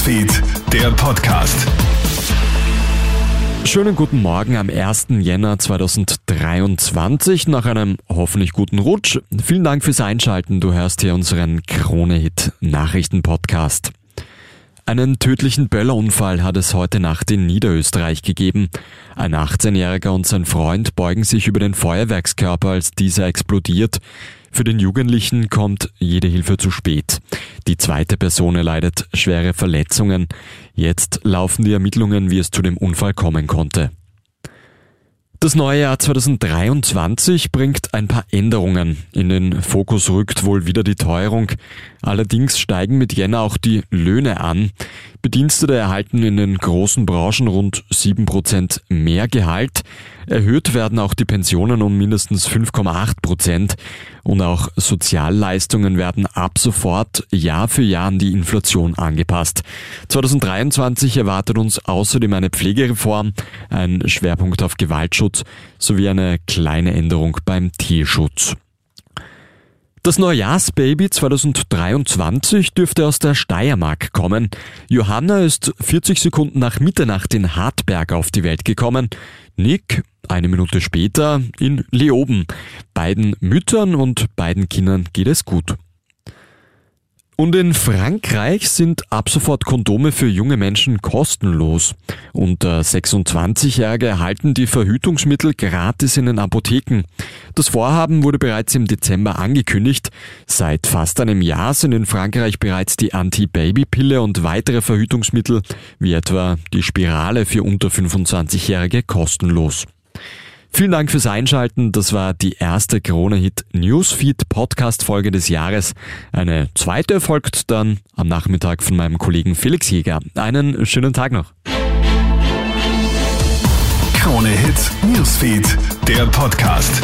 Newsfeed, der Podcast. Schönen guten Morgen am 1. Jänner 2023 nach einem hoffentlich guten Rutsch. Vielen Dank fürs Einschalten. Du hörst hier unseren Krone-Hit Nachrichten-Podcast. Einen tödlichen Böllerunfall hat es heute Nacht in Niederösterreich gegeben. Ein 18-Jähriger und sein Freund beugen sich über den Feuerwerkskörper, als dieser explodiert. Für den Jugendlichen kommt jede Hilfe zu spät. Die zweite Person erleidet schwere Verletzungen. Jetzt laufen die Ermittlungen, wie es zu dem Unfall kommen konnte. Das neue Jahr 2023 bringt ein paar Änderungen. In den Fokus rückt wohl wieder die Teuerung. Allerdings steigen mit Jänner auch die Löhne an. Bedienstete erhalten in den großen Branchen rund 7% mehr Gehalt. Erhöht werden auch die Pensionen um mindestens 5,8% und auch Sozialleistungen werden ab sofort Jahr für Jahr an die Inflation angepasst. 2023 erwartet uns außerdem eine Pflegereform, ein Schwerpunkt auf Gewaltschutz sowie eine kleine Änderung beim Tierschutz. Das Neujahrsbaby 2023 dürfte aus der Steiermark kommen. Johanna ist 40 Sekunden nach Mitternacht in Hartberg auf die Welt gekommen. Nick eine Minute später in Leoben. Beiden Müttern und beiden Kindern geht es gut. Und in Frankreich sind ab sofort Kondome für junge Menschen kostenlos. Unter 26-Jährige erhalten die Verhütungsmittel gratis in den Apotheken. Das Vorhaben wurde bereits im Dezember angekündigt. Seit fast einem Jahr sind in Frankreich bereits die Anti-Baby-Pille und weitere Verhütungsmittel, wie etwa die Spirale für unter 25-Jährige, kostenlos. Vielen Dank fürs Einschalten. Das war die erste Krone-Hit Newsfeed Podcast Folge des Jahres. Eine zweite folgt dann am Nachmittag von meinem Kollegen Felix Jäger. Einen schönen Tag noch. Krone-Hit Newsfeed, der Podcast.